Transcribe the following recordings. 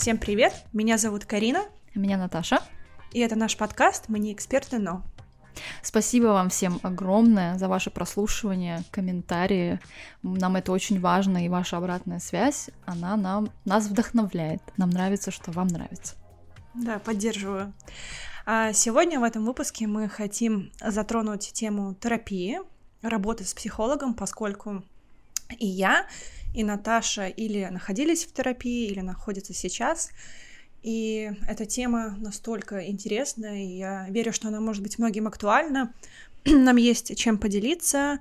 Всем привет! Меня зовут Карина. Меня Наташа. И это наш подкаст «Мы не эксперты, но...» Спасибо вам всем огромное за ваше прослушивание, комментарии. Нам это очень важно, и ваша обратная связь, она нам, нас вдохновляет. Нам нравится, что вам нравится. Да, поддерживаю. А сегодня в этом выпуске мы хотим затронуть тему терапии, работы с психологом, поскольку и я, и Наташа или находились в терапии, или находятся сейчас. И эта тема настолько интересная, и я верю, что она может быть многим актуальна. Нам есть чем поделиться.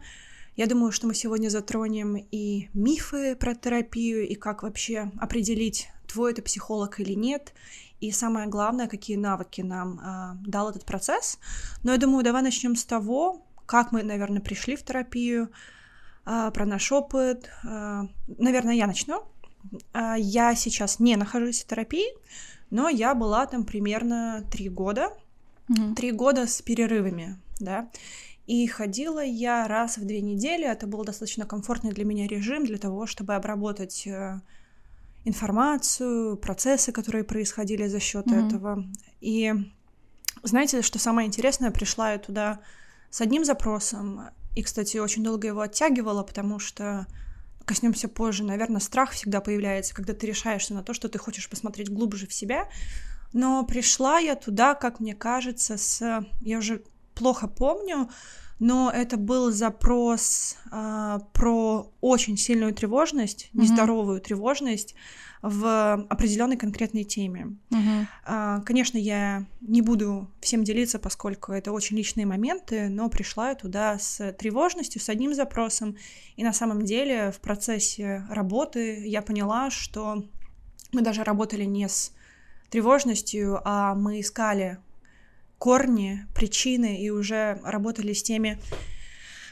Я думаю, что мы сегодня затронем и мифы про терапию, и как вообще определить, твой это психолог или нет, и самое главное, какие навыки нам э, дал этот процесс. Но я думаю, давай начнем с того, как мы, наверное, пришли в терапию, про наш опыт. Э, наверное, я начну. Э, я сейчас не нахожусь в терапии, но я была там примерно три года. Три mm-hmm. года с перерывами, да. И ходила я раз в две недели. Это был достаточно комфортный для меня режим для того, чтобы обработать информацию, процессы, которые происходили за счет mm-hmm. этого. И знаете, что самое интересное, пришла я туда с одним запросом, и, кстати, очень долго его оттягивала, потому что коснемся позже. Наверное, страх всегда появляется, когда ты решаешься на то, что ты хочешь посмотреть глубже в себя. Но пришла я туда, как мне кажется, с... Я уже плохо помню, но это был запрос а, про очень сильную тревожность, mm-hmm. нездоровую тревожность в определенной конкретной теме. Mm-hmm. А, конечно, я не буду всем делиться, поскольку это очень личные моменты, но пришла я туда с тревожностью, с одним запросом, и на самом деле в процессе работы я поняла, что мы даже работали не с тревожностью, а мы искали корни, причины и уже работали с теми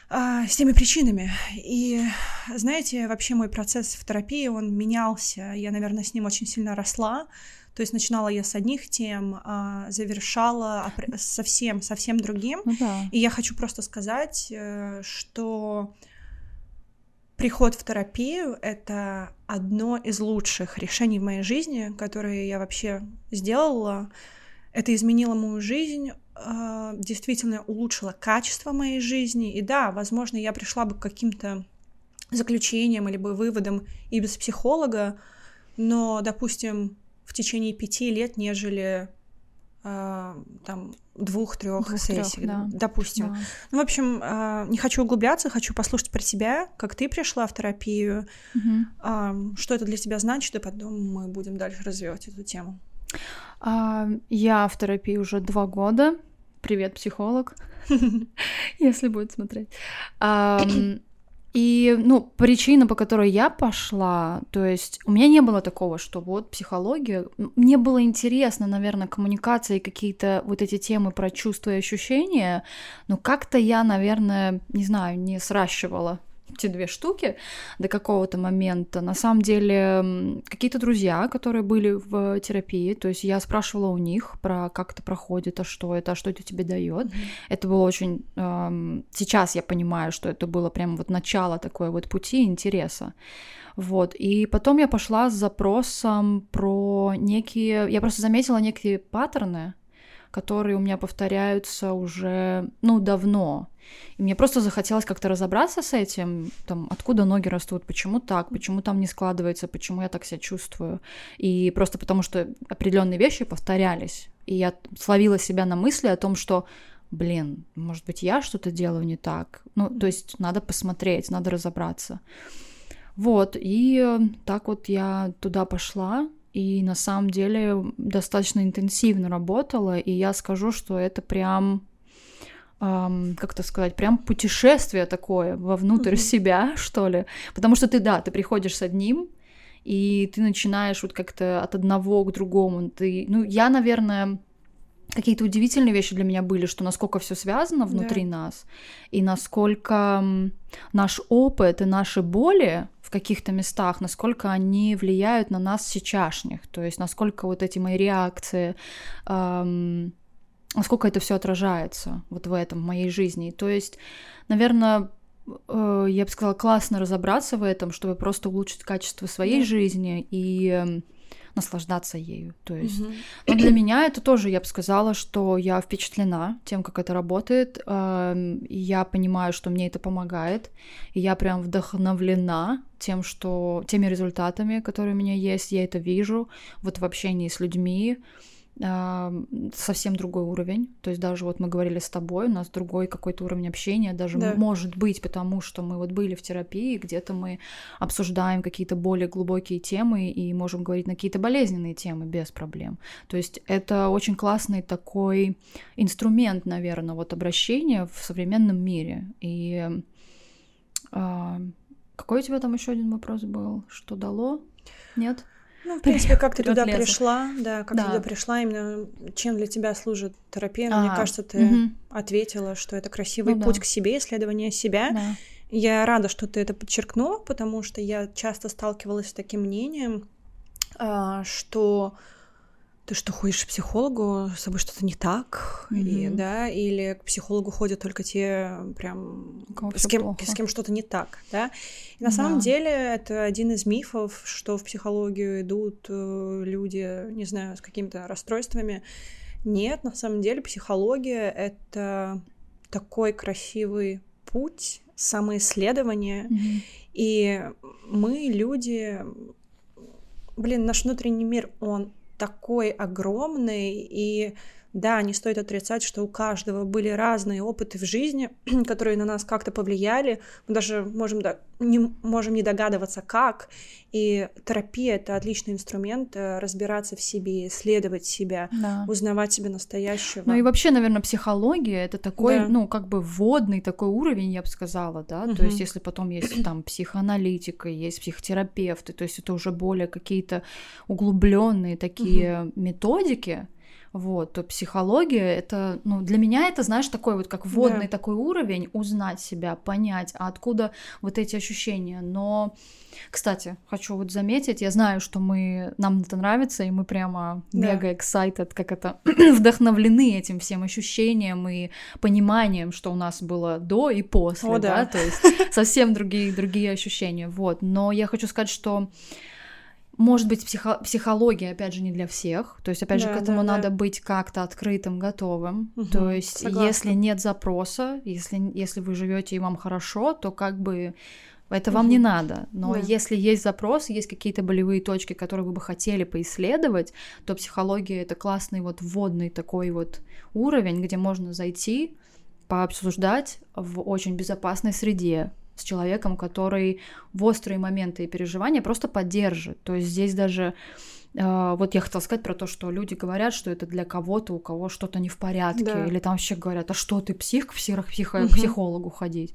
а, с теми причинами. И знаете, вообще мой процесс в терапии, он менялся. Я, наверное, с ним очень сильно росла. То есть начинала я с одних тем, а завершала совсем, совсем другим. Ну, да. И я хочу просто сказать, э, что приход в терапию — это одно из лучших решений в моей жизни, которые я вообще сделала. Это изменило мою жизнь, а, действительно улучшило качество моей жизни. И да, возможно, я пришла бы к каким-то заключениям или бы выводам и без психолога, но, допустим, в течение пяти лет, нежели э, там двух-трех сессий, да. допустим. Да. Ну, в общем, э, не хочу углубляться, хочу послушать про тебя, как ты пришла в терапию, угу. что это для тебя значит, и потом мы будем дальше развивать эту тему. Я в терапии уже два года. Привет, психолог, если будет смотреть. И, ну, причина, по которой я пошла, то есть у меня не было такого, что вот психология, мне было интересно, наверное, коммуникация и какие-то вот эти темы про чувства и ощущения, но как-то я, наверное, не знаю, не сращивала эти две штуки до какого-то момента. На самом деле, какие-то друзья, которые были в терапии, то есть я спрашивала у них про как это проходит, а что это, а что это тебе дает. Mm-hmm. Это было очень... Эм, сейчас я понимаю, что это было прям вот начало такой вот пути интереса. Вот. И потом я пошла с запросом про некие... Я просто заметила некие паттерны, которые у меня повторяются уже, ну, давно. И мне просто захотелось как-то разобраться с этим, там, откуда ноги растут, почему так, почему там не складывается, почему я так себя чувствую. И просто потому, что определенные вещи повторялись. И я словила себя на мысли о том, что блин, может быть, я что-то делаю не так. Ну, то есть надо посмотреть, надо разобраться. Вот, и так вот я туда пошла, и на самом деле достаточно интенсивно работала, и я скажу, что это прям эм, как это сказать, прям путешествие такое вовнутрь mm-hmm. себя, что ли. Потому что ты, да, ты приходишь с одним, и ты начинаешь вот как-то от одного к другому. Ты, ну, я, наверное, какие-то удивительные вещи для меня были, что насколько все связано внутри yeah. нас, и насколько наш опыт и наши боли в каких-то местах, насколько они влияют на нас сейчасшних, то есть насколько вот эти мои реакции, эм, насколько это все отражается вот в этом, в моей жизни. То есть, наверное, э, я бы сказала, классно разобраться в этом, чтобы просто улучшить качество своей yeah. жизни и наслаждаться ею. То есть, mm-hmm. но для меня это тоже, я бы сказала, что я впечатлена тем, как это работает. Э, я понимаю, что мне это помогает, и я прям вдохновлена тем, что теми результатами, которые у меня есть, я это вижу вот в общении с людьми совсем другой уровень. То есть даже вот мы говорили с тобой, у нас другой какой-то уровень общения, даже да. может быть, потому что мы вот были в терапии, где-то мы обсуждаем какие-то более глубокие темы и можем говорить на какие-то болезненные темы без проблем. То есть это очень классный такой инструмент, наверное, вот обращения в современном мире. И э, какой у тебя там еще один вопрос был? Что дало? Нет? Ну, в принципе, как ты туда пришла, да, как ты туда пришла, именно чем для тебя служит терапия. Мне кажется, ты ответила, что это красивый ну путь к себе, исследование себя. Я рада, что ты это подчеркнула, потому что я часто сталкивалась с таким мнением, а, что ты что, ходишь к психологу, с собой что-то не так, mm-hmm. и, да, или к психологу ходят только те, прям, с кем, с кем что-то не так, да. И на да. самом деле это один из мифов, что в психологию идут э, люди, не знаю, с какими-то расстройствами. Нет, на самом деле психология — это такой красивый путь самоисследования, mm-hmm. и мы, люди, блин, наш внутренний мир, он такой огромный, и да, не стоит отрицать, что у каждого были разные опыты в жизни, которые на нас как-то повлияли. Мы даже можем, да, не, можем не догадываться, как. И терапия — это отличный инструмент э, разбираться в себе, исследовать себя, да. узнавать себя настоящего. Ну и вообще, наверное, психология — это такой, да. ну, как бы вводный такой уровень, я бы сказала, да. Угу. То есть если потом есть там психоаналитика, есть психотерапевты, то есть это уже более какие-то углубленные такие угу. методики, вот, то психология это, ну, для меня это, знаешь, такой вот как вводный да. такой уровень, узнать себя, понять, а откуда вот эти ощущения. Но, кстати, хочу вот заметить, я знаю, что мы, нам это нравится, и мы прямо да. мега excited, как это, вдохновлены этим всем ощущением и пониманием, что у нас было до и после, О, да. да, то есть совсем другие, другие ощущения, вот. Но я хочу сказать, что может быть, психо- психология, опять же, не для всех. То есть, опять да, же, к этому да, надо да. быть как-то открытым, готовым. Угу, то есть, согласна. если нет запроса, если, если вы живете и вам хорошо, то как бы это вам не надо. Но да. если есть запрос, есть какие-то болевые точки, которые вы бы хотели поисследовать, то психология это классный вот вводный такой вот уровень, где можно зайти, пообсуждать в очень безопасной среде, с человеком, который в острые моменты и переживания просто поддержит. То есть здесь даже э, вот я хотела сказать про то, что люди говорят, что это для кого-то, у кого что-то не в порядке, да. или там вообще говорят, а что ты псих к псих, психо, угу. психологу ходить?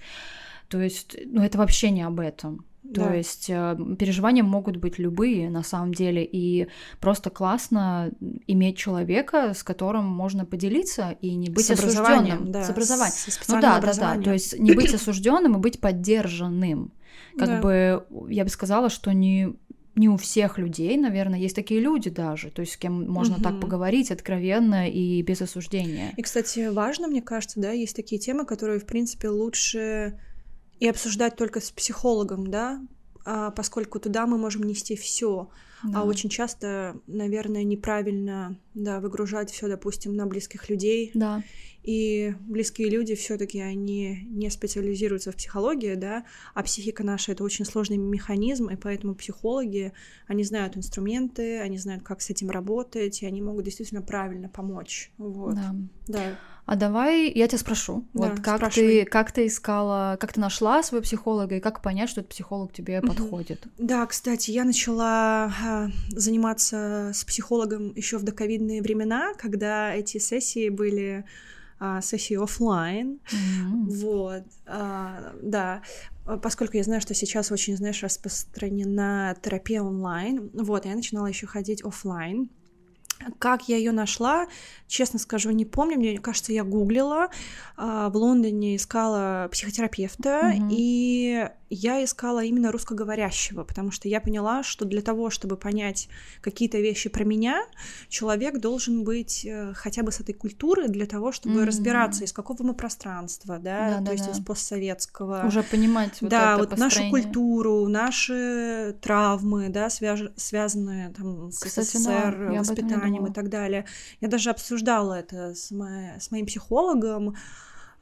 То есть, ну это вообще не об этом. То да. есть э, переживания могут быть любые на самом деле, и просто классно иметь человека, с которым можно поделиться и не быть с осужденным. Да, с образованием. С ну да, да, да. То есть не быть осужденным и быть поддержанным. Как да. бы я бы сказала, что не не у всех людей, наверное, есть такие люди даже, то есть с кем можно угу. так поговорить откровенно и без осуждения. И, кстати, важно, мне кажется, да, есть такие темы, которые, в принципе, лучше и обсуждать только с психологом, да, а, поскольку туда мы можем нести все. А да. А очень часто, наверное, неправильно, да, выгружать все, допустим, на близких людей. Да. И близкие люди все-таки они не специализируются в психологии, да, а психика наша это очень сложный механизм, и поэтому психологи, они знают инструменты, они знают, как с этим работать, и они могут действительно правильно помочь. Вот. Да. да. А давай я тебя спрошу, да, вот как ты как ты искала, как ты нашла своего психолога и как понять, что этот психолог тебе подходит? Да, кстати, я начала а, заниматься с психологом еще в доковидные времена, когда эти сессии были а, сессии офлайн, mm-hmm. вот, а, да, поскольку я знаю, что сейчас очень, знаешь, распространена терапия онлайн, вот, я начинала еще ходить офлайн Как я ее нашла, честно скажу, не помню. Мне кажется, я гуглила, а, в Лондоне искала психотерапевта, угу. и я искала именно русскоговорящего, потому что я поняла, что для того, чтобы понять какие-то вещи про меня, человек должен быть э, хотя бы с этой культуры для того, чтобы mm-hmm. разбираться, из какого мы пространства, да, да то да, есть да. из постсоветского. Уже понимать вот Да, это вот нашу культуру, наши травмы, да, свяж... связанные там с Кстати, СССР, да, воспитанием и так далее. Я даже обсуждала это с, мо... с моим психологом,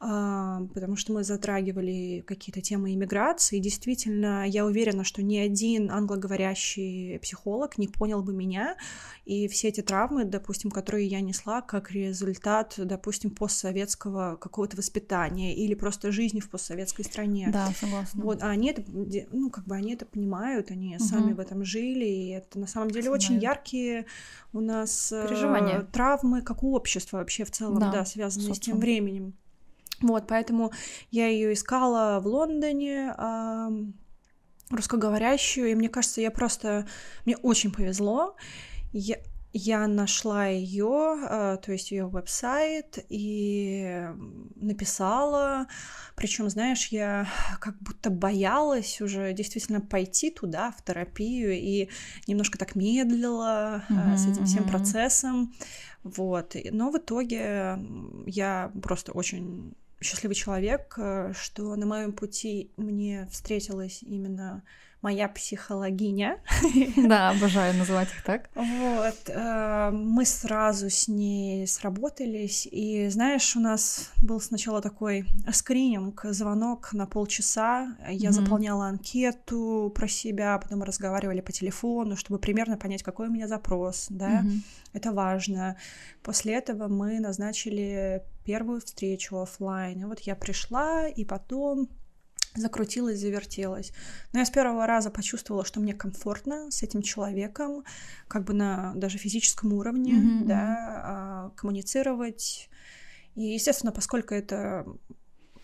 потому что мы затрагивали какие-то темы иммиграции. И действительно, я уверена, что ни один англоговорящий психолог не понял бы меня. И все эти травмы, допустим, которые я несла, как результат, допустим, постсоветского какого-то воспитания или просто жизни в постсоветской стране. Да, согласна. Вот, а они это, ну, как бы они это понимают, они угу. сами в этом жили, и это на самом деле Знаю. очень яркие у нас э, Переживания. травмы, как у общества вообще в целом, да, да связанные собственно. с тем временем. Вот, поэтому я ее искала в Лондоне, русскоговорящую, и мне кажется, я просто... Мне очень повезло. Я, я нашла ее, э, то есть ее веб-сайт, и написала. Причем, знаешь, я как будто боялась уже действительно пойти туда, в терапию, и немножко так медлила mm-hmm, с этим всем mm-hmm. процессом. Вот. Но в итоге я просто очень счастливый человек, э, что на моем пути мне встретилась именно моя психологиня. Да, обожаю называть их так. Вот, э, мы сразу с ней сработались, и знаешь, у нас был сначала такой скрининг, звонок на полчаса, я mm-hmm. заполняла анкету про себя, потом мы разговаривали по телефону, чтобы примерно понять, какой у меня запрос, да, mm-hmm. это важно. После этого мы назначили первую встречу офлайн, и вот я пришла, и потом закрутилась, завертелась. Но я с первого раза почувствовала, что мне комфортно с этим человеком, как бы на даже физическом уровне, mm-hmm. да, а, коммуницировать. И, естественно, поскольку это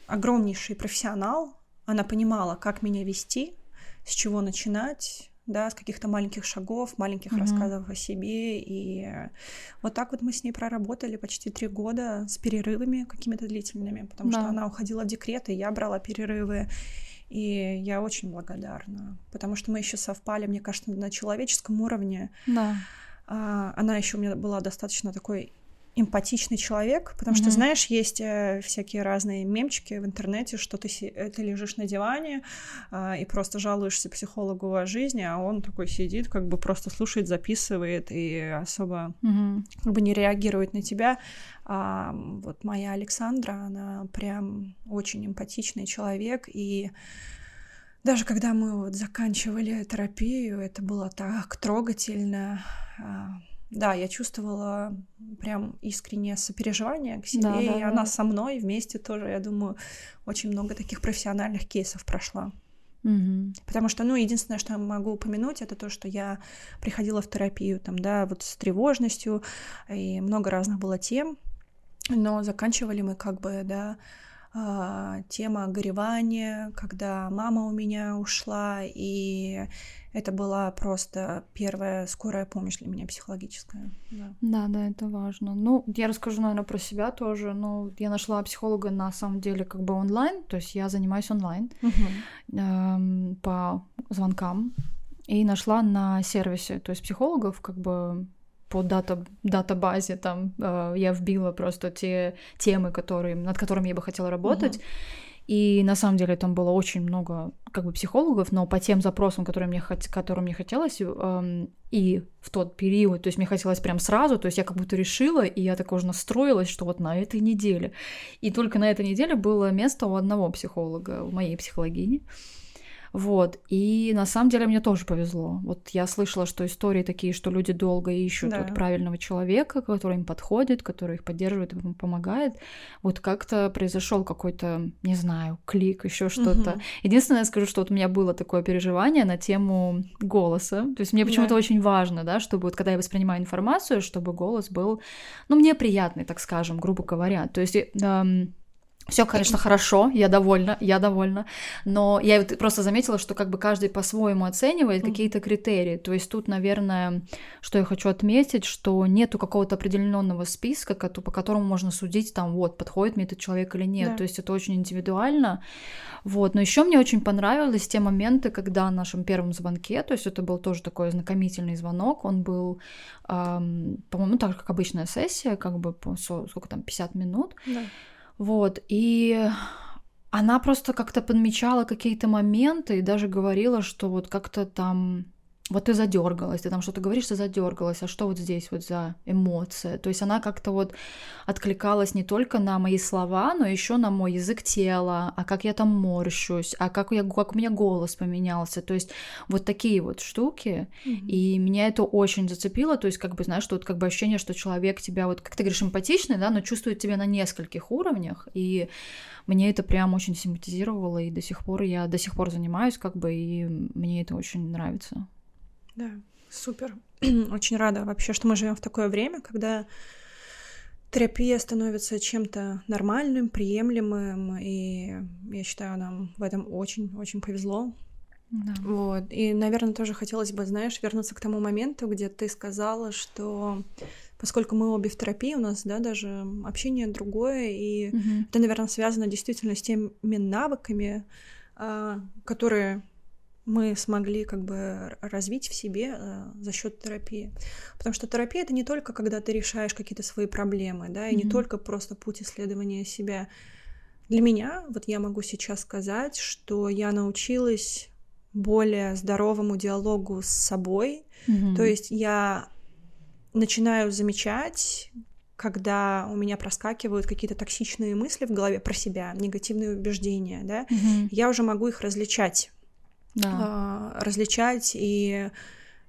огромнейший профессионал, она понимала, как меня вести, с чего начинать, да, с каких-то маленьких шагов, маленьких mm-hmm. рассказов о себе. И вот так вот мы с ней проработали почти три года с перерывами какими-то длительными, потому да. что она уходила в декрет, и я брала перерывы. И я очень благодарна, потому что мы еще совпали, мне кажется, на человеческом уровне. Да. А, она еще у меня была достаточно такой эмпатичный человек, потому mm-hmm. что, знаешь, есть э, всякие разные мемчики в интернете, что ты, э, ты лежишь на диване э, и просто жалуешься психологу о жизни, а он такой сидит, как бы просто слушает, записывает и особо mm-hmm. как бы не реагирует на тебя. А вот моя Александра, она прям очень эмпатичный человек, и даже когда мы вот заканчивали терапию, это было так трогательно. Да, я чувствовала прям искреннее сопереживание к себе, да, и да, она да. со мной вместе тоже, я думаю, очень много таких профессиональных кейсов прошла. Угу. Потому что, ну, единственное, что я могу упомянуть, это то, что я приходила в терапию, там, да, вот с тревожностью, и много разных было тем, но заканчивали мы как бы, да, тема горевания, когда мама у меня ушла, и это была просто первая скорая помощь для меня психологическая. Да, да, да это важно. Ну, я расскажу, наверное, про себя тоже. Ну, я нашла психолога на самом деле как бы онлайн, то есть я занимаюсь онлайн угу. по звонкам и нашла на сервисе, то есть психологов как бы по дата, датабазе там э, я вбила просто те темы, которые, над которыми я бы хотела работать. Uh-huh. И на самом деле там было очень много как бы психологов, но по тем запросам, которые мне, хот... которым мне хотелось, эм, и в тот период, то есть мне хотелось прям сразу, то есть я как будто решила, и я так уже настроилась, что вот на этой неделе. И только на этой неделе было место у одного психолога, у моей психологини. Вот. И на самом деле мне тоже повезло. Вот я слышала, что истории такие, что люди долго ищут да. вот правильного человека, который им подходит, который их поддерживает и помогает. Вот как-то произошел какой-то, не знаю, клик, еще что-то. Угу. Единственное, я скажу, что вот у меня было такое переживание на тему голоса. То есть мне почему-то да. очень важно, да, чтобы вот когда я воспринимаю информацию, чтобы голос был, ну, мне приятный, так скажем, грубо говоря. То есть эм, Все, конечно, хорошо, я довольна, я довольна. Но я вот просто заметила, что как бы каждый по-своему оценивает mm-hmm. какие-то критерии. То есть тут, наверное, что я хочу отметить, что нету какого-то определенного списка, по которому можно судить, там, вот, подходит мне этот человек или нет. Да. То есть это очень индивидуально. Вот. Но еще мне очень понравились те моменты, когда в нашем первом звонке, то есть это был тоже такой знакомительный звонок, он был, эм, по-моему, так же, как обычная сессия, как бы, по, сколько там, 50 минут. Да. Вот, и она просто как-то подмечала какие-то моменты и даже говорила, что вот как-то там вот ты задергалась, ты там что-то говоришь, ты задергалась, а что вот здесь вот за эмоция? То есть она как-то вот откликалась не только на мои слова, но еще на мой язык тела, а как я там морщусь, а как, я, как у меня голос поменялся. То есть вот такие вот штуки. Mm-hmm. И меня это очень зацепило. То есть как бы, знаешь, что вот как бы ощущение, что человек тебя вот, как ты говоришь, эмпатичный, да, но чувствует тебя на нескольких уровнях. И мне это прям очень симпатизировало, и до сих пор я до сих пор занимаюсь, как бы, и мне это очень нравится. Да, супер. Очень рада вообще, что мы живем в такое время, когда терапия становится чем-то нормальным, приемлемым, и я считаю, нам в этом очень-очень повезло. Да. Вот. И, наверное, тоже хотелось бы, знаешь, вернуться к тому моменту, где ты сказала, что поскольку мы обе в терапии, у нас, да, даже общение другое, и угу. это, наверное, связано действительно с теми навыками, а, которые мы смогли как бы развить в себе э, за счет терапии. Потому что терапия это не только когда ты решаешь какие-то свои проблемы, да, и mm-hmm. не только просто путь исследования себя. Для меня, вот я могу сейчас сказать, что я научилась более здоровому диалогу с собой. Mm-hmm. То есть я начинаю замечать, когда у меня проскакивают какие-то токсичные мысли в голове про себя, негативные убеждения, да, mm-hmm. я уже могу их различать да. э, различать и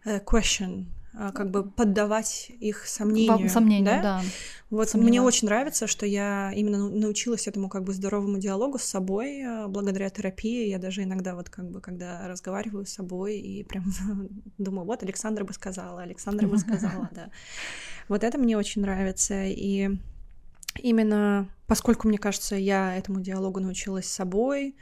э, question, э, как бы поддавать их сомнению. Сомнению, да? да. Вот мне очень нравится, что я именно научилась этому как бы здоровому диалогу с собой э, благодаря терапии. Я даже иногда вот как бы когда разговариваю с собой и прям думаю, вот Александра бы сказала, Александра бы сказала, да. Вот это мне очень нравится и именно поскольку мне кажется, я этому диалогу научилась с собой,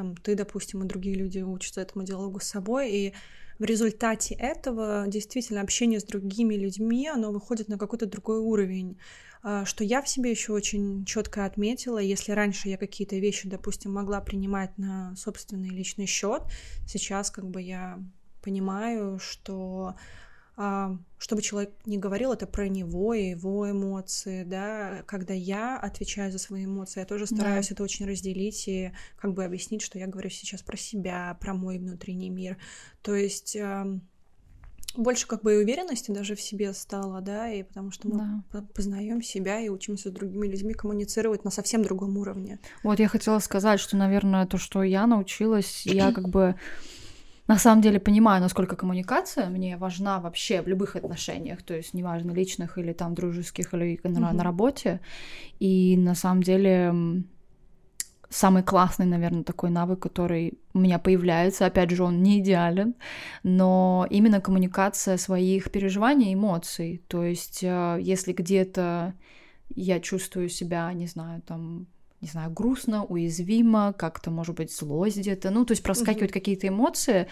там ты, допустим, и другие люди учатся этому диалогу с собой, и в результате этого действительно общение с другими людьми, оно выходит на какой-то другой уровень. А, что я в себе еще очень четко отметила, если раньше я какие-то вещи, допустим, могла принимать на собственный личный счет, сейчас как бы я понимаю, что чтобы человек не говорил это про него и его эмоции, да, когда я отвечаю за свои эмоции, я тоже стараюсь да. это очень разделить и как бы объяснить, что я говорю сейчас про себя, про мой внутренний мир, то есть больше как бы и уверенности даже в себе стало, да, и потому что мы да. познаем себя и учимся с другими людьми коммуницировать на совсем другом уровне. Вот я хотела сказать, что, наверное, то, что я научилась, я как бы на самом деле понимаю, насколько коммуникация мне важна вообще в любых отношениях, то есть неважно личных или там дружеских или на, mm-hmm. на работе. И на самом деле самый классный, наверное, такой навык, который у меня появляется. Опять же, он не идеален, но именно коммуникация своих переживаний, эмоций. То есть, э, если где-то я чувствую себя, не знаю, там не знаю, грустно, уязвимо, как-то, может быть, злость где-то, ну, то есть проскакивают mm-hmm. какие-то эмоции,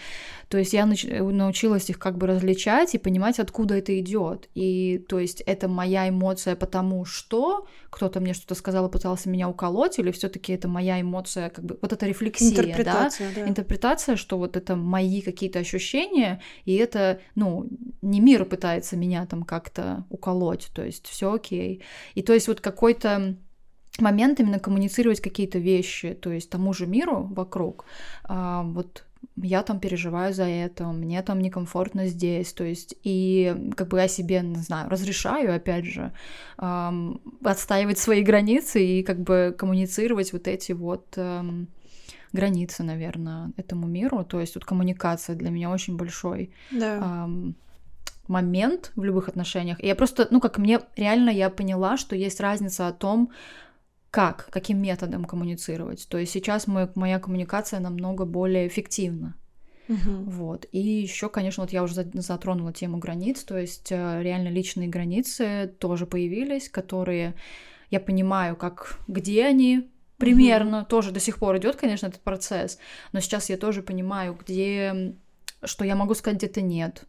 то есть я нач- научилась их как бы различать и понимать, откуда это идет, и то есть это моя эмоция потому что кто-то мне что-то сказал и пытался меня уколоть, или все-таки это моя эмоция, как бы вот эта рефлексия, интерпретация, да? да, интерпретация, что вот это мои какие-то ощущения, и это, ну, не мир пытается меня там как-то уколоть, то есть все окей, и то есть вот какой-то момент именно коммуницировать какие-то вещи, то есть тому же миру вокруг. А, вот я там переживаю за это, мне там некомфортно здесь, то есть и как бы я себе, не знаю, разрешаю, опять же, эм, отстаивать свои границы и как бы коммуницировать вот эти вот эм, границы, наверное, этому миру, то есть вот коммуникация для меня очень большой да. эм, момент в любых отношениях. И я просто, ну как мне реально я поняла, что есть разница о том, как, каким методом коммуницировать. То есть сейчас мой, моя коммуникация намного более эффективна. Угу. Вот. И еще, конечно, вот я уже затронула тему границ, то есть э, реально личные границы тоже появились, которые я понимаю, как где они, примерно, угу. тоже до сих пор идет, конечно, этот процесс, но сейчас я тоже понимаю, где, что я могу сказать, где-то нет,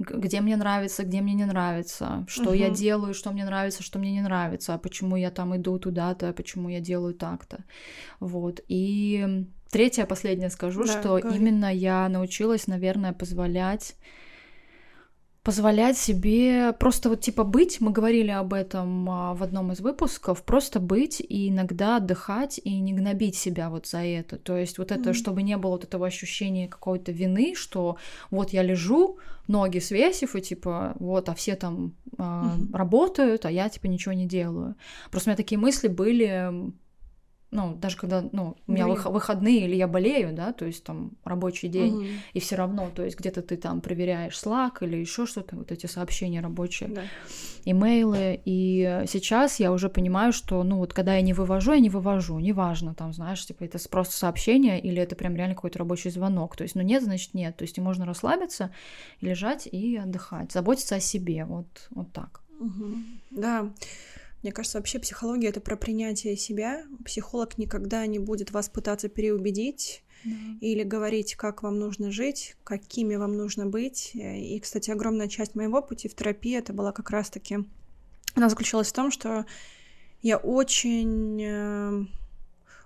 где мне нравится, где мне не нравится, что угу. я делаю, что мне нравится, что мне не нравится, а почему я там иду туда-то, а почему я делаю так-то, вот, и третье, последнее скажу, да, что говори. именно я научилась, наверное, позволять позволять себе просто вот типа быть, мы говорили об этом а, в одном из выпусков, просто быть и иногда отдыхать и не гнобить себя вот за это. То есть вот это, mm-hmm. чтобы не было вот этого ощущения какой-то вины, что вот я лежу, ноги свесив, и типа вот, а все там э, mm-hmm. работают, а я типа ничего не делаю. Просто у меня такие мысли были ну, даже когда, ну, у меня Блин. выходные или я болею, да, то есть там рабочий день, угу. и все равно, то есть где-то ты там проверяешь Slack или еще что-то, вот эти сообщения рабочие, да. имейлы, и сейчас я уже понимаю, что, ну, вот когда я не вывожу, я не вывожу, неважно, там, знаешь, типа это просто сообщение или это прям реально какой-то рабочий звонок, то есть, ну, нет, значит, нет, то есть и можно расслабиться, лежать и отдыхать, заботиться о себе, вот, вот так. Угу. Да, мне кажется, вообще психология это про принятие себя. Психолог никогда не будет вас пытаться переубедить да. или говорить, как вам нужно жить, какими вам нужно быть. И, кстати, огромная часть моего пути в терапии это была как раз-таки... Она заключалась в том, что я очень э,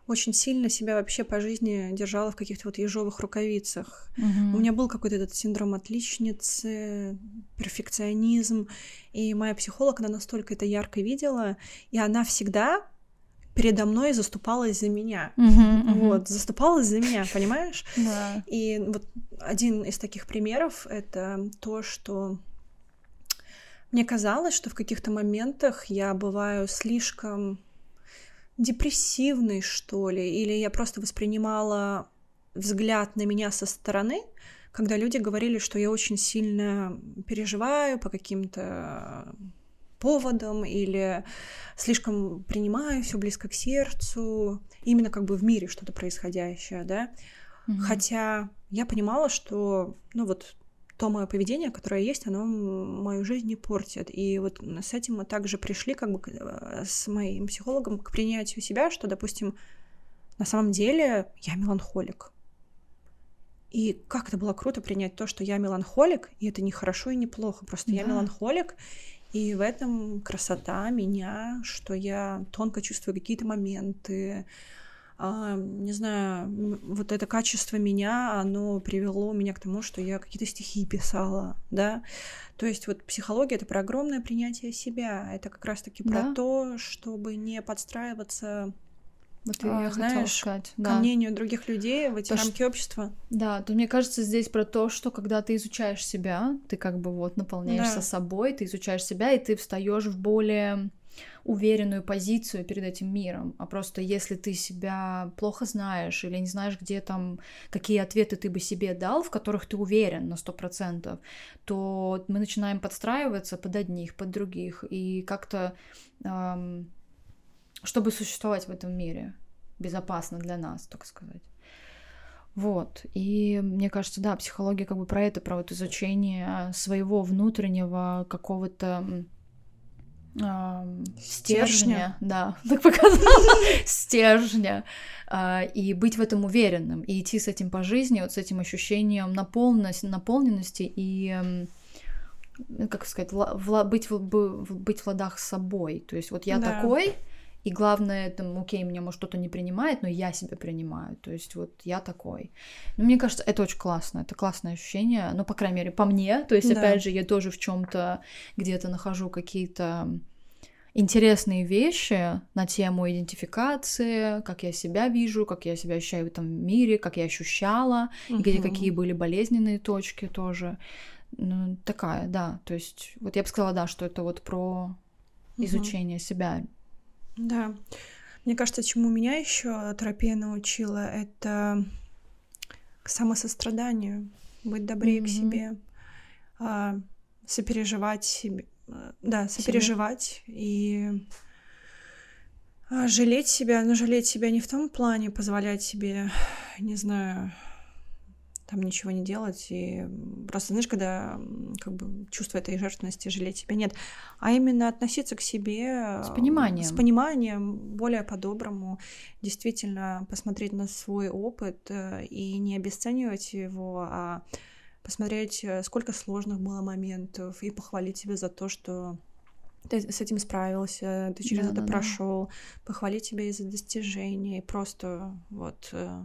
очень сильно себя вообще по жизни держала в каких-то вот ежовых рукавицах. Угу. У меня был какой-то этот синдром отличницы, перфекционизм, и моя психолог, она настолько это ярко видела, и она всегда передо мной заступалась за меня. Uh-huh, uh-huh. Вот, заступалась за меня, понимаешь? Да. И вот один из таких примеров это то, что мне казалось, что в каких-то моментах я бываю слишком депрессивный, что ли, или я просто воспринимала взгляд на меня со стороны, когда люди говорили, что я очень сильно переживаю по каким-то поводам или слишком принимаю все близко к сердцу, именно как бы в мире что-то происходящее, да. Mm-hmm. Хотя я понимала, что, ну вот то мое поведение, которое есть, оно мою жизнь не портит. И вот с этим мы также пришли как бы э, с моим психологом к принятию себя, что, допустим, на самом деле я меланхолик. И как это было круто принять то, что я меланхолик, и это не хорошо и не плохо, просто да. я меланхолик, и в этом красота меня, что я тонко чувствую какие-то моменты, не знаю, вот это качество меня, оно привело меня к тому, что я какие-то стихи писала, да. То есть вот психология это про огромное принятие себя, это как раз-таки да. про то, чтобы не подстраиваться вот а, я знаешь, сказать. Да. ко мнению других людей в эти то, рамки что... общества. Да, то мне кажется здесь про то, что когда ты изучаешь себя, ты как бы вот наполняешься да. собой, ты изучаешь себя, и ты встаешь в более уверенную позицию перед этим миром, а просто если ты себя плохо знаешь или не знаешь, где там, какие ответы ты бы себе дал, в которых ты уверен на сто процентов, то мы начинаем подстраиваться под одних, под других, и как-то, эм, чтобы существовать в этом мире безопасно для нас, так сказать. Вот. И мне кажется, да, психология как бы про это, про вот изучение своего внутреннего какого-то стержня, да, так показала, стержня, а, и быть в этом уверенным, и идти с этим по жизни, вот с этим ощущением наполненности, наполненности и как сказать, быть, в, быть в ладах с собой. То есть вот я да. такой, и главное, там, окей, меня может кто-то не принимает, но я себя принимаю. То есть вот я такой. Но мне кажется, это очень классно. Это классное ощущение. Ну, по крайней мере, по мне. То есть, да. опять же, я тоже в чем-то где-то нахожу какие-то интересные вещи на тему идентификации, как я себя вижу, как я себя ощущаю в этом мире, как я ощущала, угу. где какие были болезненные точки тоже. Ну, такая, да. То есть, вот я бы сказала, да, что это вот про изучение угу. себя да. Мне кажется, чему меня еще терапия научила, это к самосостраданию, быть добрее mm-hmm. к себе, а, сопереживать себе, а, да, сопереживать себе. и а, жалеть себя, но жалеть себя не в том плане позволять себе, не знаю, там ничего не делать, и просто, знаешь, когда как бы чувство этой жертвенности жалеть себя нет, а именно относиться к себе с пониманием, с пониманием, более по-доброму, действительно посмотреть на свой опыт э, и не обесценивать его, а посмотреть, э, сколько сложных было моментов, и похвалить себя за то, что ты с этим справился, ты через да, это да, прошел, да. похвалить себя из-за достижений, просто вот э,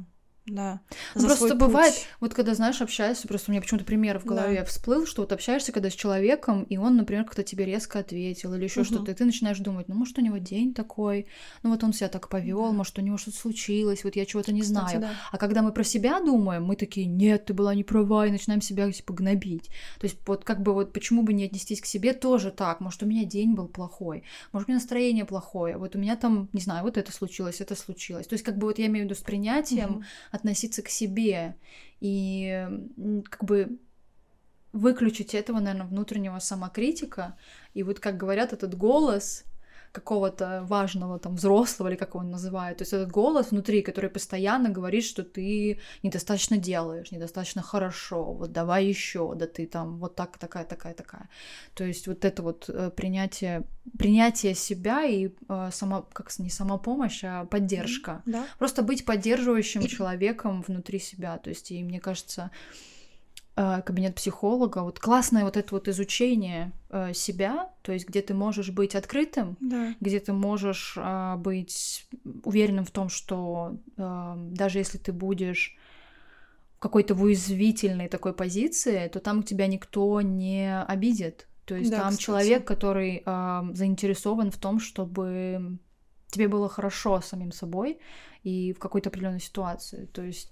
да. Ну, просто бывает, вот когда, знаешь, общаешься, просто у меня почему-то пример в голове да. всплыл, что вот общаешься когда с человеком, и он, например, как-то тебе резко ответил или еще угу. что-то, и ты начинаешь думать, ну, может, у него день такой, ну, вот он себя так повел, да. может, у него что-то случилось, вот я чего-то не Кстати, знаю. Да. А когда мы про себя думаем, мы такие, нет, ты была не права, и начинаем себя, типа, гнобить. То есть вот как бы вот почему бы не отнестись к себе тоже так, может, у меня день был плохой, может, у меня настроение плохое, вот у меня там, не знаю, вот это случилось, это случилось. То есть как бы вот я имею в виду с принятием, угу относиться к себе и как бы выключить этого, наверное, внутреннего самокритика. И вот, как говорят, этот голос, какого-то важного там взрослого или как его называют. То есть этот голос внутри, который постоянно говорит, что ты недостаточно делаешь, недостаточно хорошо, вот давай еще, да ты там вот так, такая, такая, такая. То есть вот это вот э, принятие, принятие себя и э, сама, как не самопомощь, а поддержка. Да. Просто быть поддерживающим человеком внутри себя. То есть, и мне кажется, кабинет психолога, вот классное вот это вот изучение э, себя, то есть где ты можешь быть открытым, да. где ты можешь э, быть уверенным в том, что э, даже если ты будешь в какой-то в уязвительной такой позиции, то там тебя никто не обидит. То есть да, там кстати. человек, который э, заинтересован в том, чтобы тебе было хорошо самим собой и в какой-то определенной ситуации. То есть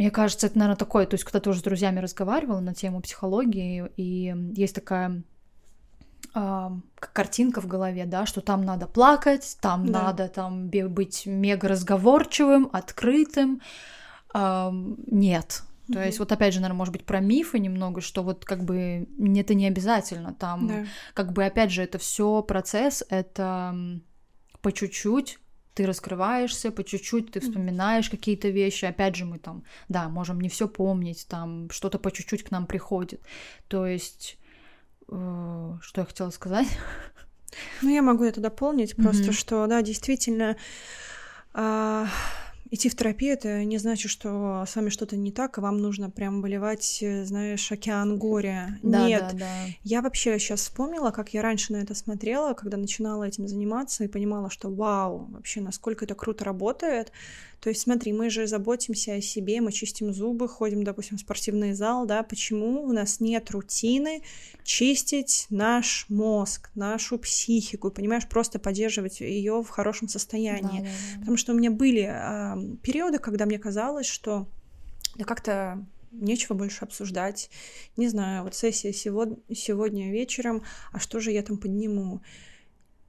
мне кажется, это, наверное, такое, то есть когда тоже с друзьями разговаривала на тему психологии, и есть такая э, картинка в голове, да, что там надо плакать, там да. надо там быть мега разговорчивым, открытым. Э, нет. То mm-hmm. есть вот опять же, наверное, может быть про мифы немного, что вот как бы это не обязательно, там да. как бы опять же это все процесс, это по чуть-чуть ты раскрываешься, по чуть-чуть ты вспоминаешь mm-hmm. какие-то вещи. Опять же, мы там, да, можем не все помнить, там что-то по чуть-чуть к нам приходит. То есть, э, что я хотела сказать? Ну, я могу это дополнить, просто mm-hmm. что, да, действительно. Э, идти в терапию это не значит, что с вами что-то не так, и вам нужно прям выливать, э, знаешь, океан горя. Да, Нет. Да, да. Я вообще сейчас вспомнила, как я раньше на это смотрела, когда начинала этим заниматься и понимала, что вау, вообще насколько это круто работает. То есть смотри, мы же заботимся о себе, мы чистим зубы, ходим, допустим, в спортивный зал, да, почему у нас нет рутины чистить наш мозг, нашу психику, понимаешь, просто поддерживать ее в хорошем состоянии. Да, да, да. Потому что у меня были э, периоды, когда мне казалось, что да как-то нечего больше обсуждать. Не знаю, вот сессия сегодня, сегодня вечером, а что же я там подниму?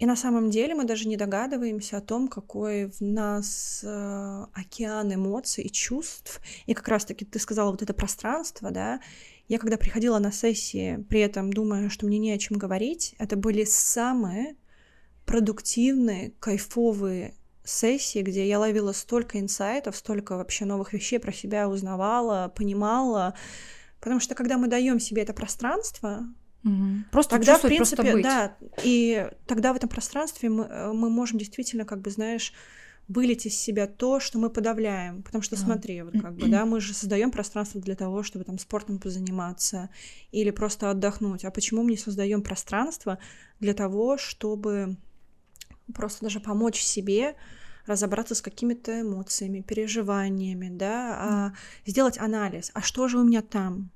И на самом деле мы даже не догадываемся о том, какой в нас э, океан эмоций и чувств. И как раз-таки ты сказала вот это пространство, да. Я когда приходила на сессии, при этом думая, что мне не о чем говорить, это были самые продуктивные, кайфовые сессии, где я ловила столько инсайтов, столько вообще новых вещей про себя узнавала, понимала. Потому что когда мы даем себе это пространство, Угу. Просто тогда, в принципе, просто быть. да, и тогда в этом пространстве мы, э, мы можем действительно, как бы, знаешь, вылить из себя то, что мы подавляем. Потому что, смотри, вот как бы, да, мы же создаем пространство для того, чтобы там спортом позаниматься или просто отдохнуть. А почему мы не создаем пространство для того, чтобы просто даже помочь себе разобраться с какими-то эмоциями, переживаниями, да, а сделать анализ. А что же у меня там?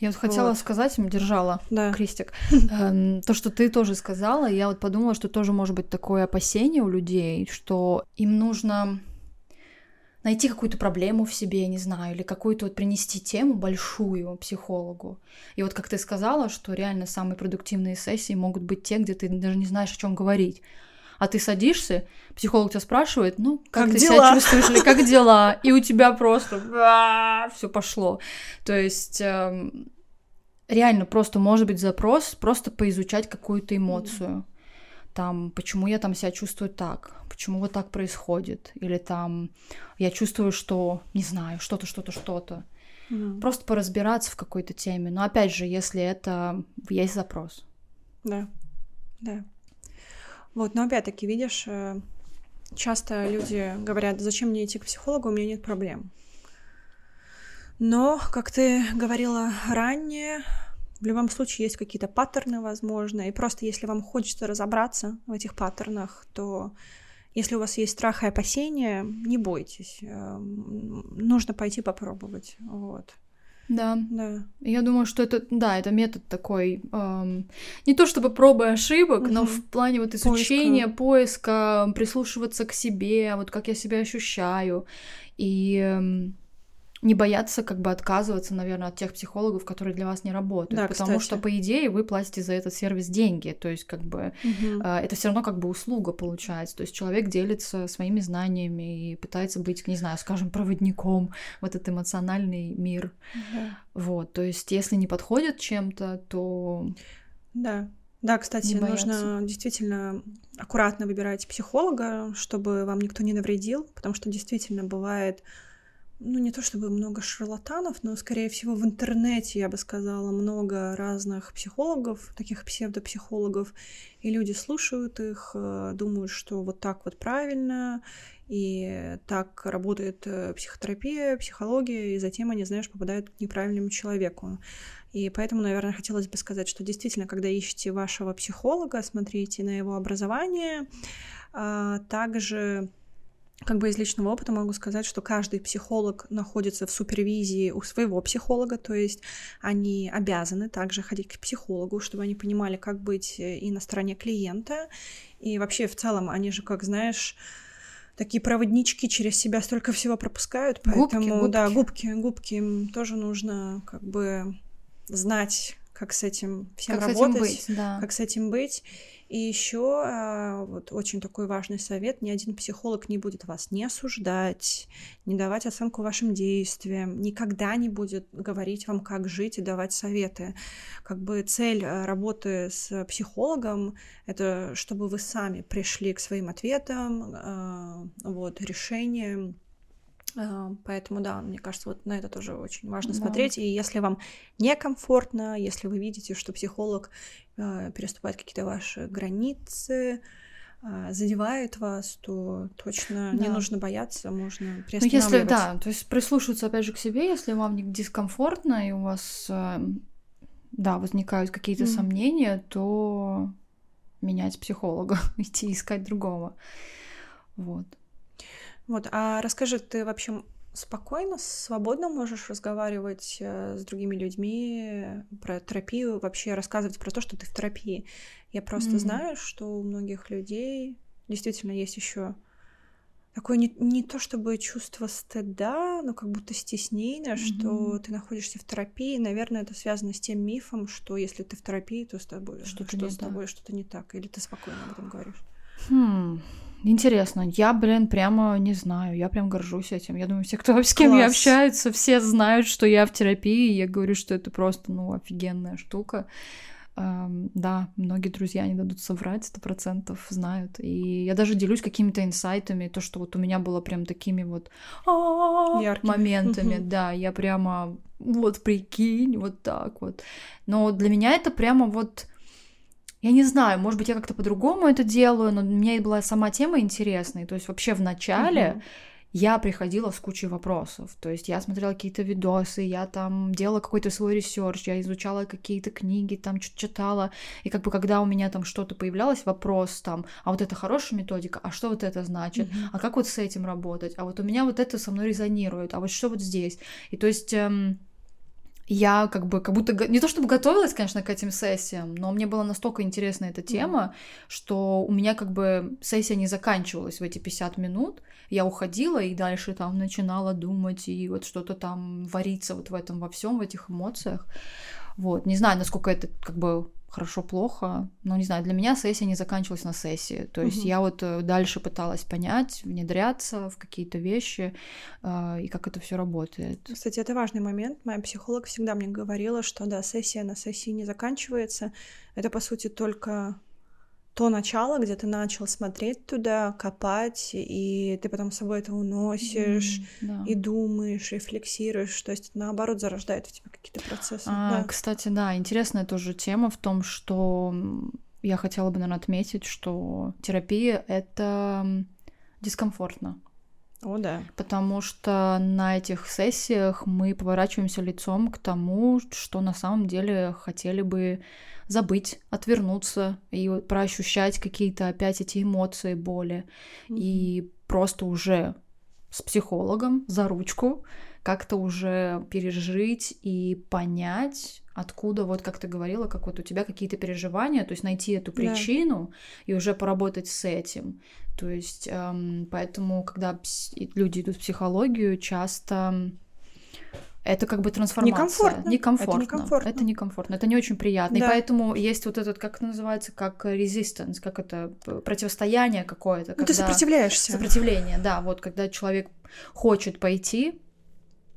Я вот хотела вот. сказать, держала да. крестик. Эм, то, что ты тоже сказала, я вот подумала, что тоже может быть такое опасение у людей, что им нужно найти какую-то проблему в себе, не знаю, или какую-то вот принести тему большую психологу. И вот как ты сказала, что реально самые продуктивные сессии могут быть те, где ты даже не знаешь, о чем говорить а ты садишься, психолог тебя спрашивает, ну, как, как ты дела? себя чувствуешь, или как дела, и у тебя просто все пошло. То есть эм, реально просто может быть запрос просто поизучать какую-то эмоцию. Там, почему я там себя чувствую так, почему вот так происходит, или там я чувствую, что, не знаю, что-то, что-то, что-то. mm. просто поразбираться в какой-то теме. Но опять же, если это есть запрос. Да, да. Вот, но опять-таки, видишь, э, часто люди говорят, зачем мне идти к психологу, у меня нет проблем. Но, как ты говорила ранее, в любом случае есть какие-то паттерны, возможно, и просто если вам хочется разобраться в этих паттернах, то если у вас есть страх и опасения, не бойтесь. Эм, нужно пойти попробовать. Вот. Да. Да. Я думаю, что это, да, это метод такой, эм, не то чтобы пробы ошибок, угу. но в плане вот изучения, поиска. поиска, прислушиваться к себе, вот как я себя ощущаю. И эм, не бояться как бы отказываться, наверное, от тех психологов, которые для вас не работают, да, потому кстати. что по идее вы платите за этот сервис деньги, то есть как бы угу. э, это все равно как бы услуга получается, то есть человек делится своими знаниями и пытается быть, не знаю, скажем, проводником в этот эмоциональный мир, да. вот, то есть если не подходит чем-то, то да. Да, кстати, нужно действительно аккуратно выбирать психолога, чтобы вам никто не навредил, потому что действительно бывает ну, не то чтобы много шарлатанов, но, скорее всего, в интернете, я бы сказала, много разных психологов, таких псевдопсихологов, и люди слушают их, э, думают, что вот так вот правильно, и так работает э, психотерапия, психология, и затем они, знаешь, попадают к неправильному человеку. И поэтому, наверное, хотелось бы сказать, что действительно, когда ищете вашего психолога, смотрите на его образование, а также как бы из личного опыта могу сказать, что каждый психолог находится в супервизии у своего психолога, то есть они обязаны также ходить к психологу, чтобы они понимали, как быть э, и на стороне клиента. И вообще в целом они же, как знаешь, такие проводнички через себя столько всего пропускают, поэтому губки, губки. да, губки, губки им тоже нужно как бы знать, как с этим всем как работать, с этим быть, да. как с этим быть. И еще а, вот очень такой важный совет: ни один психолог не будет вас не осуждать, не давать оценку вашим действиям, никогда не будет говорить вам, как жить и давать советы. Как бы цель а, работы с психологом это чтобы вы сами пришли к своим ответам, а, вот решениям поэтому, да, мне кажется, вот на это тоже очень важно да. смотреть. И если вам некомфортно, если вы видите, что психолог э, переступает какие-то ваши границы, э, задевает вас, то точно да. не нужно бояться, можно. Ну, если, да, то есть прислушиваться опять же к себе, если вам дискомфортно и у вас, э, да, возникают какие-то mm. сомнения, то менять психолога, идти искать другого. Вот. Вот, а расскажи, ты вообще спокойно, свободно можешь разговаривать э, с другими людьми про терапию, вообще рассказывать про то, что ты в терапии. Я просто mm-hmm. знаю, что у многих людей действительно есть еще такое не, не то чтобы чувство стыда, но как будто стеснение, mm-hmm. что ты находишься в терапии. Наверное, это связано с тем мифом, что если ты в терапии, то с тобой что-то что с тобой что-то не так, или ты спокойно об этом говоришь. Hmm. Интересно, я, блин, прямо не знаю, я прям горжусь этим. Я думаю, все, кто с кем Класс. я общаются, все знают, что я в терапии, и я говорю, что это просто, ну, офигенная штука. Um, да, многие друзья не дадут соврать, сто процентов знают. И я даже делюсь какими-то инсайтами, то, что вот у меня было прям такими вот моментами, да, я прямо вот прикинь, вот так вот. Но для меня это прямо вот я не знаю, может быть, я как-то по-другому это делаю, но мне была сама тема интересной. То есть вообще в начале угу. я приходила с кучей вопросов. То есть я смотрела какие-то видосы, я там делала какой-то свой research, я изучала какие-то книги, там что-то читала. И как бы когда у меня там что-то появлялось, вопрос там, а вот это хорошая методика, а что вот это значит, угу. а как вот с этим работать, а вот у меня вот это со мной резонирует, а вот что вот здесь. И то есть... Эм, я как бы как будто не то чтобы готовилась, конечно, к этим сессиям, но мне была настолько интересна эта тема, mm. что у меня как бы сессия не заканчивалась в эти 50 минут. Я уходила и дальше там начинала думать и вот что-то там вариться вот в этом во всем, в этих эмоциях. Вот, не знаю, насколько это как бы хорошо-плохо, но не знаю, для меня сессия не заканчивалась на сессии. То есть угу. я вот э, дальше пыталась понять, внедряться в какие-то вещи э, и как это все работает. Кстати, это важный момент. Моя психолог всегда мне говорила, что да, сессия на сессии не заканчивается. Это по сути только то начало, где ты начал смотреть туда, копать, и ты потом с собой это уносишь, mm, да. и думаешь, рефлексируешь, то есть наоборот зарождает в тебе какие-то процессы. А, да. Кстати, да, интересная тоже тема в том, что я хотела бы, наверное, отметить, что терапия — это дискомфортно. О, да. Потому что на этих сессиях мы поворачиваемся лицом к тому, что на самом деле хотели бы забыть, отвернуться и проощущать какие-то опять эти эмоции, боли. Mm-hmm. И просто уже с психологом за ручку как-то уже пережить и понять, откуда, вот как ты говорила, как вот у тебя какие-то переживания, то есть найти эту причину да. и уже поработать с этим. То есть, эм, поэтому, когда люди идут в психологию, часто это как бы трансформация. Некомфортно. Некомфортно. Это некомфортно. Это некомфортно. Это не очень приятно. Да. И поэтому есть вот этот, как это называется, как resistance, как это противостояние какое-то. Ну, ты сопротивляешься. Сопротивление, да. Вот когда человек хочет пойти,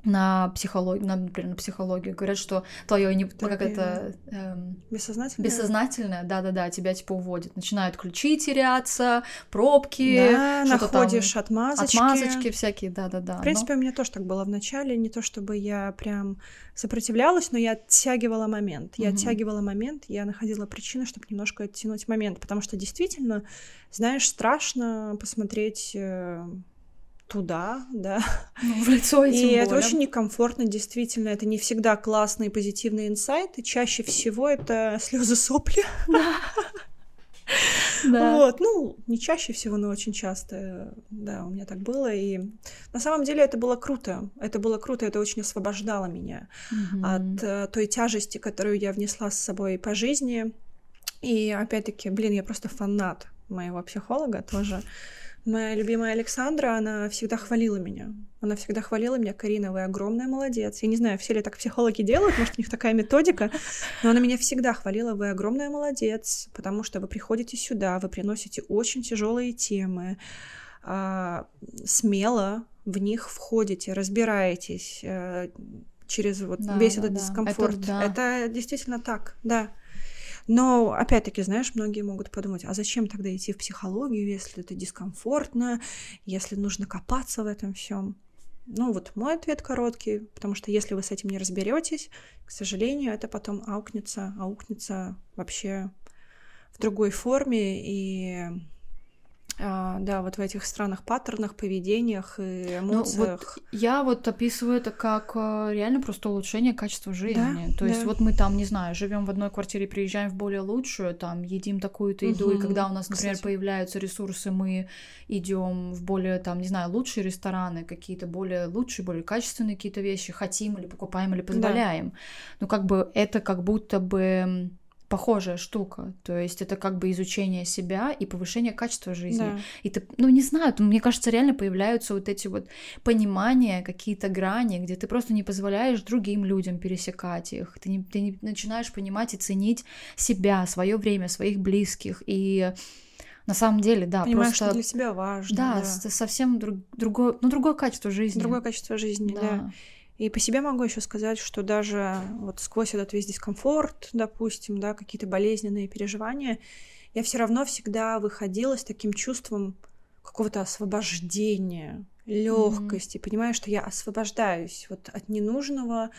на психологию, на, например, на психологию. Говорят, что твое не так, как это эм, бессознательное, бессознательное, да-да-да, тебя типа уводит, начинают ключи теряться, пробки, да, находишь там, отмазочки, отмазочки всякие, да-да-да. В принципе, но... у меня тоже так было в начале, не то чтобы я прям сопротивлялась, но я оттягивала момент, я угу. оттягивала момент, я находила причину, чтобы немножко оттянуть момент, потому что действительно, знаешь, страшно посмотреть э, туда, да. Ну, в лицо И более. это очень некомфортно, действительно. Это не всегда классные позитивные инсайты. Чаще всего это слезы сопли. Да. Да. Вот, ну, не чаще всего, но очень часто, да, у меня так было. И на самом деле это было круто. Это было круто, это очень освобождало меня угу. от uh, той тяжести, которую я внесла с собой по жизни. И опять-таки, блин, я просто фанат моего психолога тоже. Моя любимая Александра, она всегда хвалила меня. Она всегда хвалила меня, Карина, вы огромная молодец. Я не знаю, все ли так психологи делают, может, у них такая методика, но она меня всегда хвалила, вы огромная молодец, потому что вы приходите сюда, вы приносите очень тяжелые темы, а, смело в них входите, разбираетесь а, через вот да, весь да, этот да. дискомфорт. Это, да. Это действительно так, да. Но, опять-таки, знаешь, многие могут подумать, а зачем тогда идти в психологию, если это дискомфортно, если нужно копаться в этом всем? Ну вот мой ответ короткий, потому что если вы с этим не разберетесь, к сожалению, это потом аукнется, аукнется вообще в другой форме, и а, да, вот в этих странных паттернах, поведениях и эмоциях. Ну, вот я вот описываю это как э, реально просто улучшение качества жизни. Да, То есть да. вот мы там, не знаю, живем в одной квартире, приезжаем в более лучшую, там едим такую-то еду, угу, и когда у нас, например, кстати. появляются ресурсы, мы идем в более там, не знаю, лучшие рестораны, какие-то более лучшие, более качественные какие-то вещи хотим или покупаем или позволяем. Да. Ну как бы это как будто бы похожая штука. То есть это как бы изучение себя и повышение качества жизни. Да. И ты, ну не знаю, мне кажется, реально появляются вот эти вот понимания, какие-то грани, где ты просто не позволяешь другим людям пересекать их. Ты не, ты не начинаешь понимать и ценить себя, свое время, своих близких. И на самом деле, да, Понимаешь, просто... что для себя важно. Да, да. совсем друг, другое, ну, другое качество жизни. Другое качество жизни, да. да. И по себе могу еще сказать, что даже вот сквозь этот весь дискомфорт, допустим, да, какие-то болезненные переживания, я все равно всегда выходила с таким чувством какого-то освобождения, легкости, mm-hmm. понимаю, что я освобождаюсь вот от ненужного,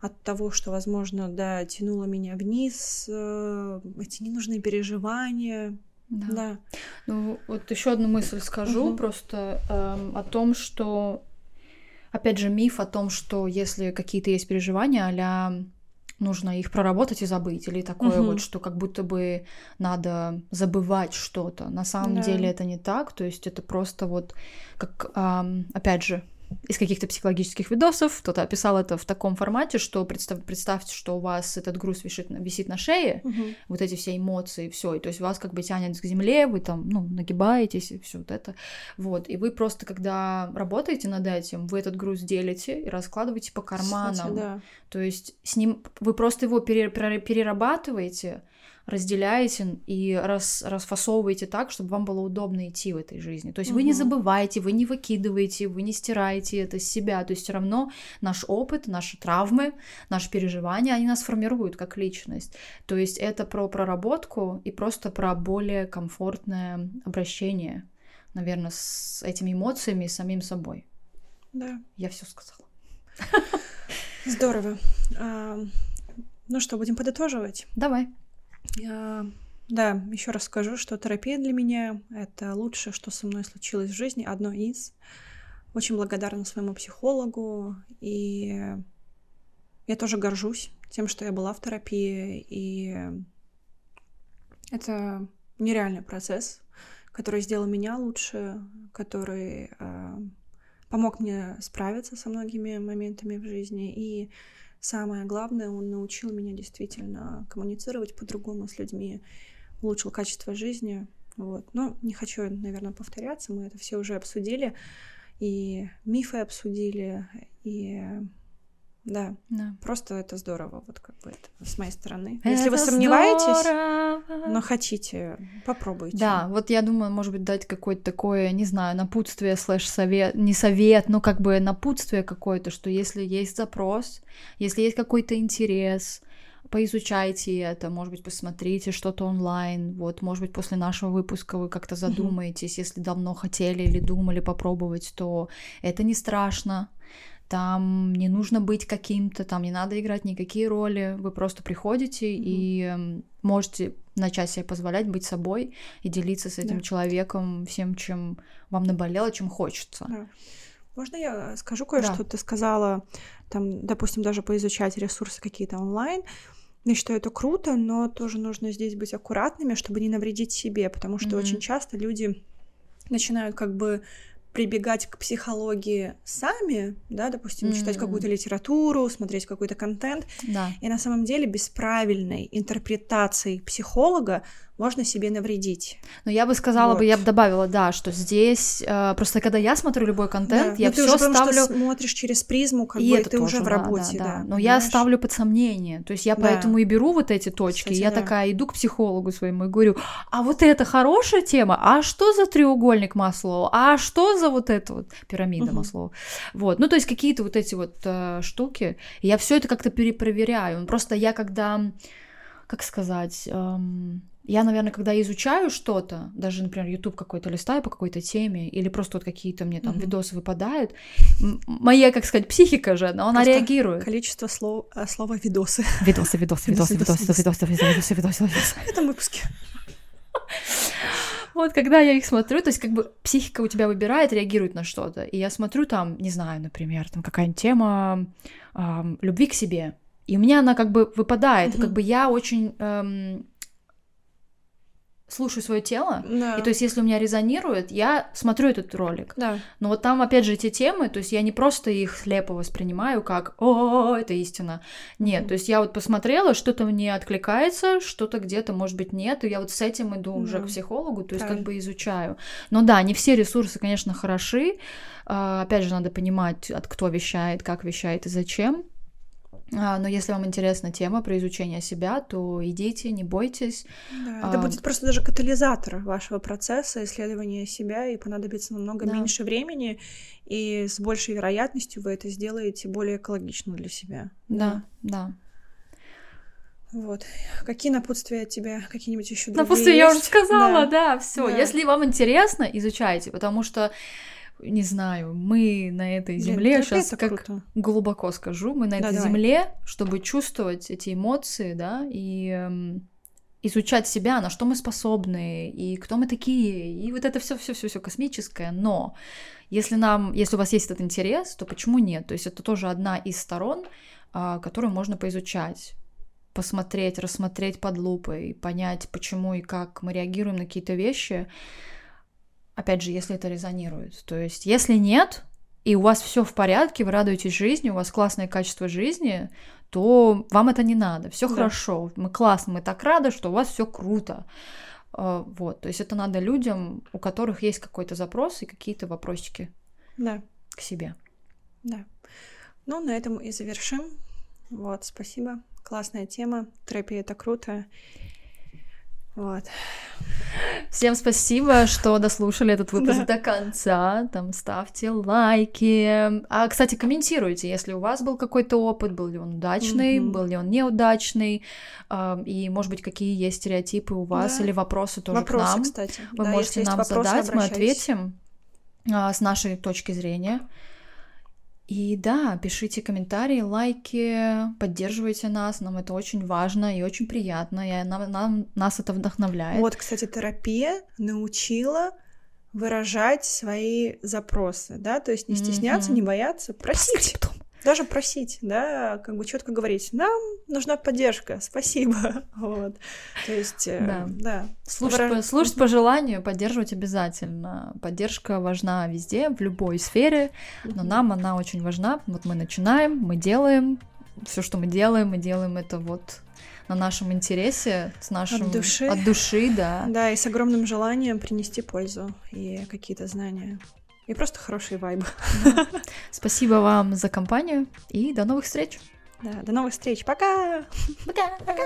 от того, что, возможно, да, тянуло меня вниз, э, эти ненужные переживания. Да. да. Ну, вот еще одну мысль скажу, uh-huh. просто эм, о том, что опять же, миф о том, что если какие-то есть переживания, а нужно их проработать и забыть, или такое угу. вот, что как будто бы надо забывать что-то. На самом да. деле это не так, то есть это просто вот как, опять же, из каких-то психологических видосов, кто-то описал это в таком формате, что представь, представьте, что у вас этот груз висит, висит на шее, угу. вот эти все эмоции, все, и то есть вас как бы тянет к земле, вы там, ну, нагибаетесь, и все вот это, вот, и вы просто, когда работаете над этим, вы этот груз делите и раскладываете по карманам, Кстати, да. то есть с ним, вы просто его перерабатываете, разделяете и рас, расфасовываете так, чтобы вам было удобно идти в этой жизни. То есть угу. вы не забываете, вы не выкидываете, вы не стираете это с себя. То есть все равно наш опыт, наши травмы, наши переживания, они нас формируют как личность. То есть это про проработку и просто про более комфортное обращение, наверное, с этими эмоциями и самим собой. Да. Я все сказала. Здорово. А, ну что, будем подытоживать? Давай. Да, еще раз скажу, что терапия для меня — это лучшее, что со мной случилось в жизни, одно из. Очень благодарна своему психологу, и я тоже горжусь тем, что я была в терапии, и это нереальный процесс, который сделал меня лучше, который э, помог мне справиться со многими моментами в жизни, и самое главное, он научил меня действительно коммуницировать по-другому с людьми, улучшил качество жизни. Вот. Но не хочу, наверное, повторяться, мы это все уже обсудили, и мифы обсудили, и да, да, просто это здорово, вот как бы это с моей стороны. Это Если вы сомневаетесь, здорово. но хотите, попробуйте. Да, вот я думаю, может быть, дать какое-то такое, не знаю, напутствие слэш совет, не совет, но как бы напутствие какое-то, что если есть запрос, если есть какой-то интерес, поизучайте это, может быть, посмотрите что-то онлайн, вот, может быть, после нашего выпуска вы как-то задумаетесь, mm-hmm. если давно хотели или думали попробовать, то это не страшно, там не нужно быть каким-то, там не надо играть никакие роли, вы просто приходите mm-hmm. и можете начать себе позволять быть собой и делиться с этим да. человеком всем, чем вам наболело, чем хочется. Да. Можно я скажу кое-что? Да. Ты сказала, там, допустим, даже поизучать ресурсы какие-то онлайн. Я считаю, это круто, но тоже нужно здесь быть аккуратными, чтобы не навредить себе, потому что mm-hmm. очень часто люди начинают как бы прибегать к психологии сами, да, допустим, mm-hmm. читать какую-то литературу, смотреть какой-то контент, да. и на самом деле без правильной интерпретации психолога можно себе навредить. Но я бы сказала вот. бы, я бы добавила, да, что здесь э, просто когда я смотрю любой контент, да. я все ставлю. Что смотришь через призму, как и бы это ты тоже, уже в работе, да. да, да. Но понимаешь? я ставлю под сомнение, то есть я да. поэтому и беру вот эти точки, Кстати, я да. такая иду к психологу своему и говорю, а вот это хорошая тема, а что за треугольник Маслоу, а что за вот это вот, пирамида Маслоу. Вот, ну то есть какие-то вот эти вот э, штуки, я все это как-то перепроверяю, ну, просто я когда, как сказать... Эм... Я, наверное, когда изучаю что-то, даже, например, YouTube какой-то листаю по какой-то теме, или просто вот какие-то мне там mm-hmm. видосы выпадают, моя, как сказать, психика же, но она просто реагирует. Количество слов, э, слова видосы. Видосы, видосы, видосы, видосы, видосы, видосы, видосы, видосы. Это выпуски. Вот когда я их смотрю, то есть как бы психика у тебя выбирает, реагирует на что-то. И я смотрю там, не знаю, например, там какая-нибудь тема э, любви к себе. И у меня она как бы выпадает. Mm-hmm. Как бы я очень эм, слушаю свое тело, да. и то есть если у меня резонирует, я смотрю этот ролик. Да. Но вот там опять же эти темы, то есть я не просто их слепо воспринимаю как «О, это истина». Нет, mm. то есть я вот посмотрела, что-то мне откликается, что-то где-то, может быть, нет, и я вот с этим иду mm. уже к психологу, то есть Правильно. как бы изучаю. Но да, не все ресурсы, конечно, хороши. А, опять же, надо понимать, от кто вещает, как вещает и зачем. А, но если вам интересна тема про изучение себя, то идите, не бойтесь. Да, это а... будет просто даже катализатор вашего процесса исследования себя, и понадобится намного да. меньше времени, и с большей вероятностью вы это сделаете более экологично для себя. Да, да. да. Вот. Какие напутствия от тебя? Какие-нибудь еще другие Напутствия есть? я уже сказала, да, да все. Да. Если вам интересно, изучайте, потому что не знаю, мы на этой земле, Блин, сейчас как круто. глубоко скажу, мы на да, этой давай. земле, чтобы чувствовать эти эмоции, да, и эм, изучать себя, на что мы способны, и кто мы такие, и вот это все, все, все, все космическое. Но если нам, если у вас есть этот интерес, то почему нет? То есть это тоже одна из сторон, а, которую можно поизучать посмотреть, рассмотреть под лупой, понять, почему и как мы реагируем на какие-то вещи опять же, если это резонирует. То есть, если нет, и у вас все в порядке, вы радуетесь жизни, у вас классное качество жизни, то вам это не надо. Все да. хорошо, мы классно, мы так рады, что у вас все круто. А, вот, то есть это надо людям, у которых есть какой-то запрос и какие-то вопросики да. к себе. Да. Ну, на этом и завершим. Вот, спасибо. Классная тема. Терапия — это круто. Вот. Всем спасибо, что дослушали этот выпуск до конца. Там ставьте лайки. А, кстати, комментируйте, если у вас был какой-то опыт, был ли он удачный, mm-hmm. был ли он неудачный, э, и, может быть, какие есть стереотипы у вас да. или вопросы тоже вопросы, к нам. кстати. Вы да, можете нам вопросы, задать, мы ответим э, с нашей точки зрения. И да, пишите комментарии, лайки, поддерживайте нас, нам это очень важно и очень приятно, и нам, нам, нас это вдохновляет. Вот, кстати, терапия научила выражать свои запросы, да, то есть не стесняться, mm-hmm. не бояться, просить. Даже просить, да, как бы четко говорить, нам нужна поддержка, спасибо, вот, то есть, э, да, да. Слушать, Выраж... по, слушать по желанию, поддерживать обязательно. Поддержка важна везде, в любой сфере, но нам она очень важна. Вот мы начинаем, мы делаем, все, что мы делаем, мы делаем это вот на нашем интересе, с нашим от души, от души, да. Да, и с огромным желанием принести пользу и какие-то знания и просто хорошие вайбы. Спасибо вам за компанию и до новых встреч. Да, до новых встреч. Пока! Пока! Пока!